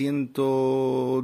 ciento,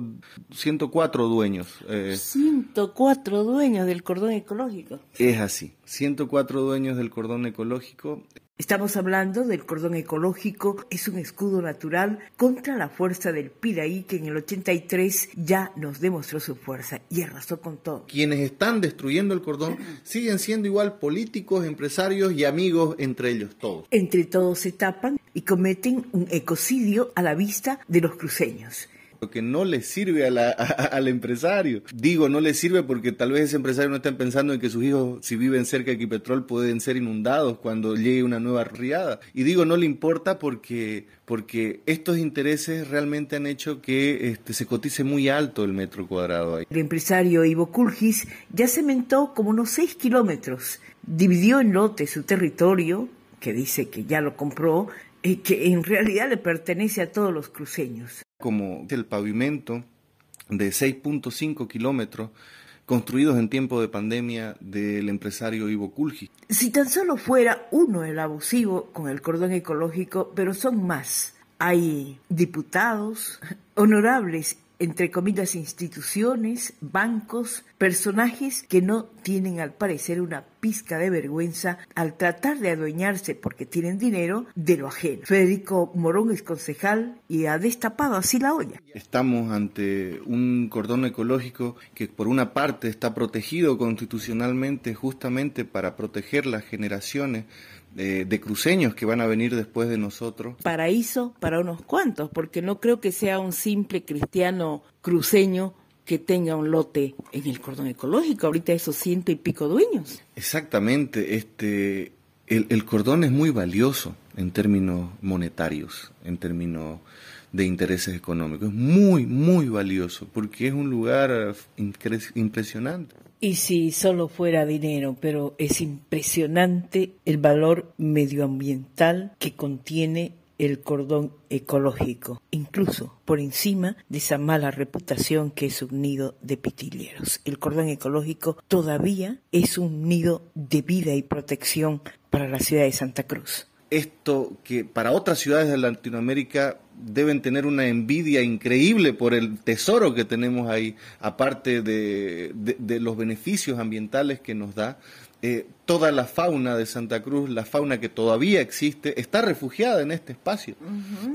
104 dueños. 104 dueños del cordón ecológico. Es así, 104 dueños del cordón ecológico. Estamos hablando del cordón ecológico, es un escudo natural contra la fuerza del Piraí que en el 83 ya nos demostró su fuerza y arrasó con todo. Quienes están destruyendo el cordón siguen siendo igual políticos, empresarios y amigos entre ellos todos. Entre todos se tapan y cometen un ecocidio a la vista de los cruceños lo que no le sirve al empresario. Digo, no le sirve porque tal vez ese empresario no esté pensando en que sus hijos, si viven cerca de Equipetrol, pueden ser inundados cuando llegue una nueva riada. Y digo, no le importa porque, porque estos intereses realmente han hecho que este, se cotice muy alto el metro cuadrado ahí. El empresario Ivo Kulgis ya cementó como unos 6 kilómetros, dividió en lotes su territorio, que dice que ya lo compró, y que en realidad le pertenece a todos los cruceños como el pavimento de 6.5 kilómetros construidos en tiempo de pandemia del empresario Ivo Kulji. Si tan solo fuera uno el abusivo con el cordón ecológico, pero son más. Hay diputados, honorables entre comillas, instituciones, bancos, personajes que no tienen al parecer una pizca de vergüenza al tratar de adueñarse porque tienen dinero de lo ajeno. Federico Morón es concejal y ha destapado así la olla. Estamos ante un cordón ecológico que por una parte está protegido constitucionalmente justamente para proteger las generaciones de, cruceños que van a venir después de nosotros. Paraíso para unos cuantos, porque no creo que sea un simple cristiano cruceño que tenga un lote en el cordón ecológico, ahorita esos ciento y pico dueños. Exactamente, este, el, el cordón es muy valioso en términos monetarios, en términos de intereses económicos. Es muy, muy valioso porque es un lugar impresionante. Y si solo fuera dinero, pero es impresionante el valor medioambiental que contiene el cordón ecológico, incluso por encima de esa mala reputación que es un nido de pitilleros. El cordón ecológico todavía es un nido de vida y protección para la ciudad de Santa Cruz esto que para otras ciudades de Latinoamérica deben tener una envidia increíble por el tesoro que tenemos ahí, aparte de, los beneficios ambientales que nos da. Eh, toda la fauna de Santa Cruz, la fauna que todavía existe, está refugiada en este espacio.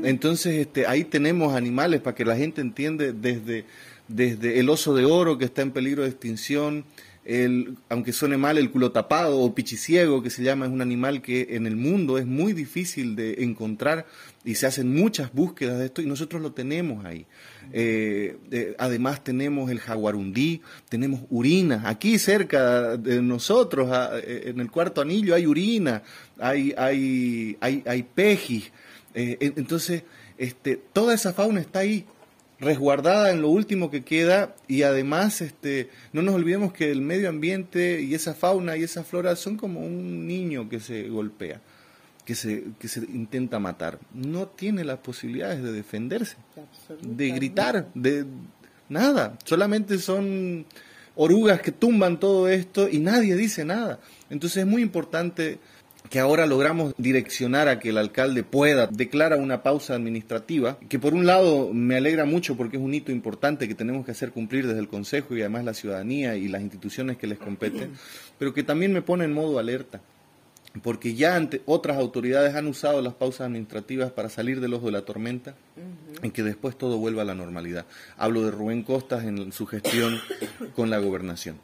Entonces, este, ahí tenemos animales para que la gente entiende desde, desde el oso de oro que está en peligro de extinción, el, aunque suene mal, el culo tapado o pichiciego, que se llama, es un animal que en el mundo es muy difícil de encontrar y se hacen muchas búsquedas de esto y nosotros lo tenemos ahí. Eh, además tenemos el jaguarundí, tenemos urina. Aquí cerca de nosotros, eh, en el cuarto anillo, hay urina, hay, hay, hay, hay pejis. Eh, entonces, este, toda esa fauna está ahí resguardada en lo último que queda y además este, no nos olvidemos que el medio ambiente y esa fauna y esa flora son como un niño que se golpea, que se, que se intenta matar. No tiene las posibilidades de defenderse, de gritar, de nada. Solamente son orugas que tumban todo esto y nadie dice nada. Entonces es muy importante que ahora logramos direccionar a que el alcalde pueda declarar una pausa administrativa, que por un lado me alegra mucho porque es un hito importante que tenemos que hacer cumplir desde el Consejo y además la ciudadanía y las instituciones que les competen, pero que también me pone en modo alerta, porque ya otras autoridades han usado las pausas administrativas para salir del ojo de la tormenta y que después todo vuelva a la normalidad. Hablo de Rubén Costas en su gestión con la gobernación.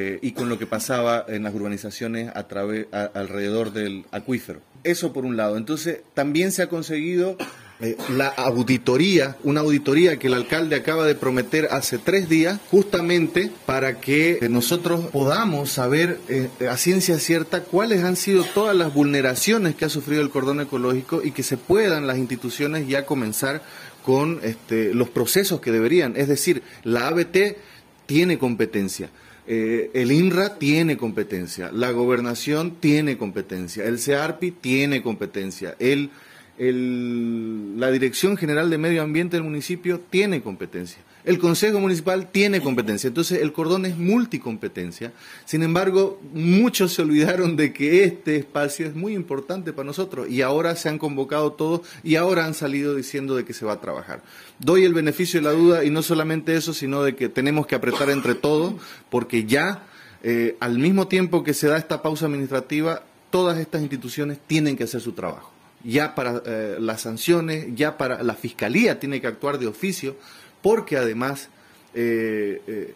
Eh, y con lo que pasaba en las urbanizaciones a través, alrededor del acuífero. Eso por un lado. Entonces, también se ha conseguido eh, la auditoría, una auditoría que el alcalde acaba de prometer hace tres días, justamente para que nosotros podamos saber eh, a ciencia cierta cuáles han sido todas las vulneraciones que ha sufrido el cordón ecológico y que se puedan las instituciones ya comenzar con este, los procesos que deberían. Es decir, la ABT tiene competencia. Eh, el INRA tiene competencia, la gobernación tiene competencia, el CEARPI tiene competencia, el, la Dirección General de Medio Ambiente del municipio tiene competencia. El Consejo Municipal tiene competencia, entonces el cordón es multicompetencia. Sin embargo, muchos se olvidaron de que este espacio es muy importante para nosotros y ahora se han convocado todos y ahora han salido diciendo de que se va a trabajar. Doy el beneficio de la duda y no solamente eso, sino de que tenemos que apretar entre todos porque ya eh, al mismo tiempo que se da esta pausa administrativa, todas estas instituciones tienen que hacer su trabajo. Ya para eh, las sanciones, ya para la fiscalía tiene que actuar de oficio porque además eh, eh,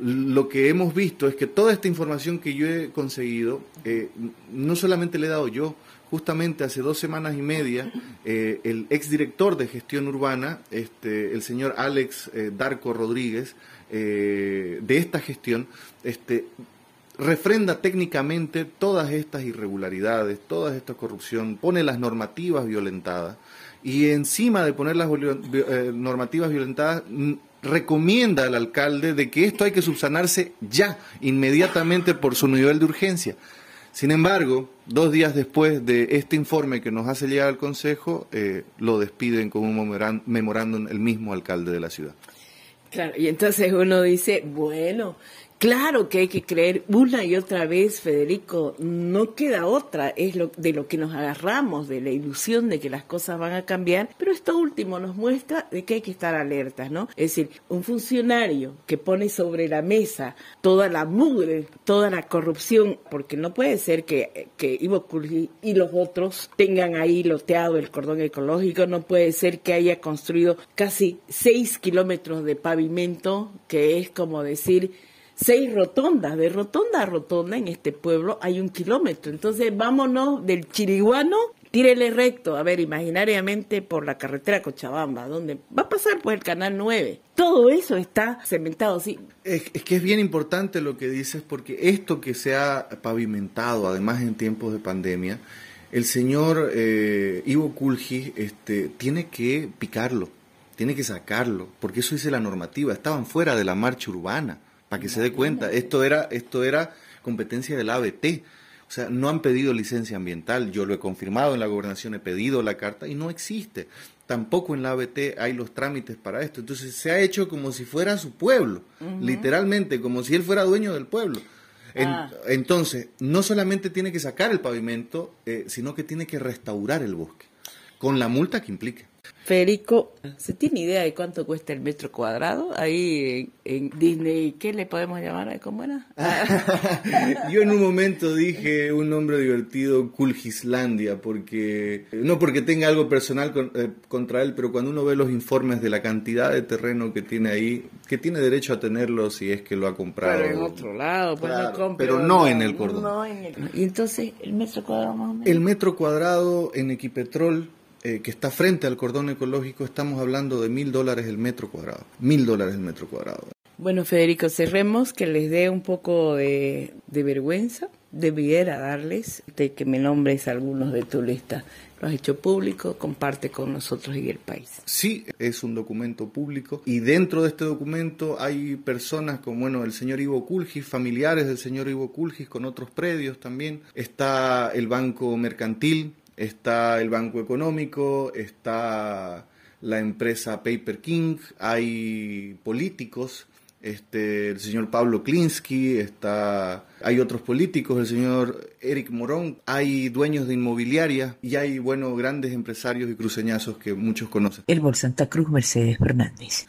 lo que hemos visto es que toda esta información que yo he conseguido, eh, no solamente le he dado yo, justamente hace dos semanas y media, el exdirector de gestión urbana, este, el señor Alex Darco Rodríguez, de esta gestión, este, refrenda técnicamente todas estas irregularidades, toda esta corrupción, pone las normativas violentadas y encima de poner las eh, normativas violentadas, recomienda al alcalde de que esto hay que subsanarse ya, inmediatamente por su nivel de urgencia. Sin embargo, dos días después de este informe que nos hace llegar al Consejo, eh, lo despiden con un memorándum el mismo alcalde de la ciudad. Claro, y entonces uno dice, bueno, Claro que hay que creer una y otra vez, Federico, no queda otra, es lo, de lo que nos agarramos, de la ilusión de que las cosas van a cambiar, pero esto último nos muestra de que hay que estar alertas, ¿no? Es decir, un funcionario que pone sobre la mesa toda la mugre, toda la corrupción, porque no puede ser que, que Ivo y los otros tengan ahí loteado el cordón ecológico, no puede ser que haya construido casi seis kilómetros de pavimento, que es como decir, seis rotondas, de rotonda a rotonda en este pueblo hay un kilómetro. Entonces vámonos del Chiriguano, tírele recto, a ver, imaginariamente por la carretera Cochabamba, donde va a pasar pues el Canal 9. Todo eso está cementado, sí. Es, que es bien importante lo que dices, porque esto que se ha pavimentado, además en tiempos de pandemia, el señor eh, Ivo Kulji este, tiene que picarlo, tiene que sacarlo, porque eso dice la normativa, estaban fuera de la marcha urbana para que se dé cuenta. Esto era, esto era competencia del ABT. O sea, no han pedido licencia ambiental. Yo lo he confirmado en la gobernación, he pedido la carta y no existe. Tampoco en la ABT hay los trámites para esto. Entonces se ha hecho como si fuera su pueblo, literalmente, como si él fuera dueño del pueblo. Ah. Entonces, no solamente tiene que sacar el pavimento, eh, sino que tiene que restaurar el bosque, con la multa que implique. Federico, ¿se tiene idea de cuánto cuesta el metro cuadrado ahí en, Disney? ¿Qué le podemos llamar? ¿Cómo era? Yo en un momento dije un nombre divertido, Kulgislandia, porque no porque tenga algo personal eh, contra él, pero cuando uno ve los informes de la cantidad de terreno que tiene ahí, que tiene derecho a tenerlo si es que lo ha comprado. Pero en otro lado, pues no Pero no en el cordón. ¿Y entonces el metro cuadrado más o menos? El metro cuadrado en Equipetrol eh, que está frente al cordón ecológico, estamos hablando de mil dólares el metro cuadrado. Mil dólares el metro cuadrado. Bueno, Federico, cerremos que les dé un poco de, vergüenza. Debiera darles de que me nombres algunos de tu lista. Lo has hecho público, comparte con nosotros y el país. Sí, es un documento público y dentro de este documento hay personas como, bueno, el señor Ivo Culgis, familiares del señor Ivo Culgis con otros predios también. Está el Banco Mercantil, está el Banco Económico, está la empresa Paper King, hay políticos, este, el señor Pablo Klinsky, está, hay otros políticos, el señor Eric Morón, hay dueños de inmobiliaria y hay, bueno, grandes empresarios y cruceñazos que muchos conocen. El Bol Santa Cruz Mercedes Fernández.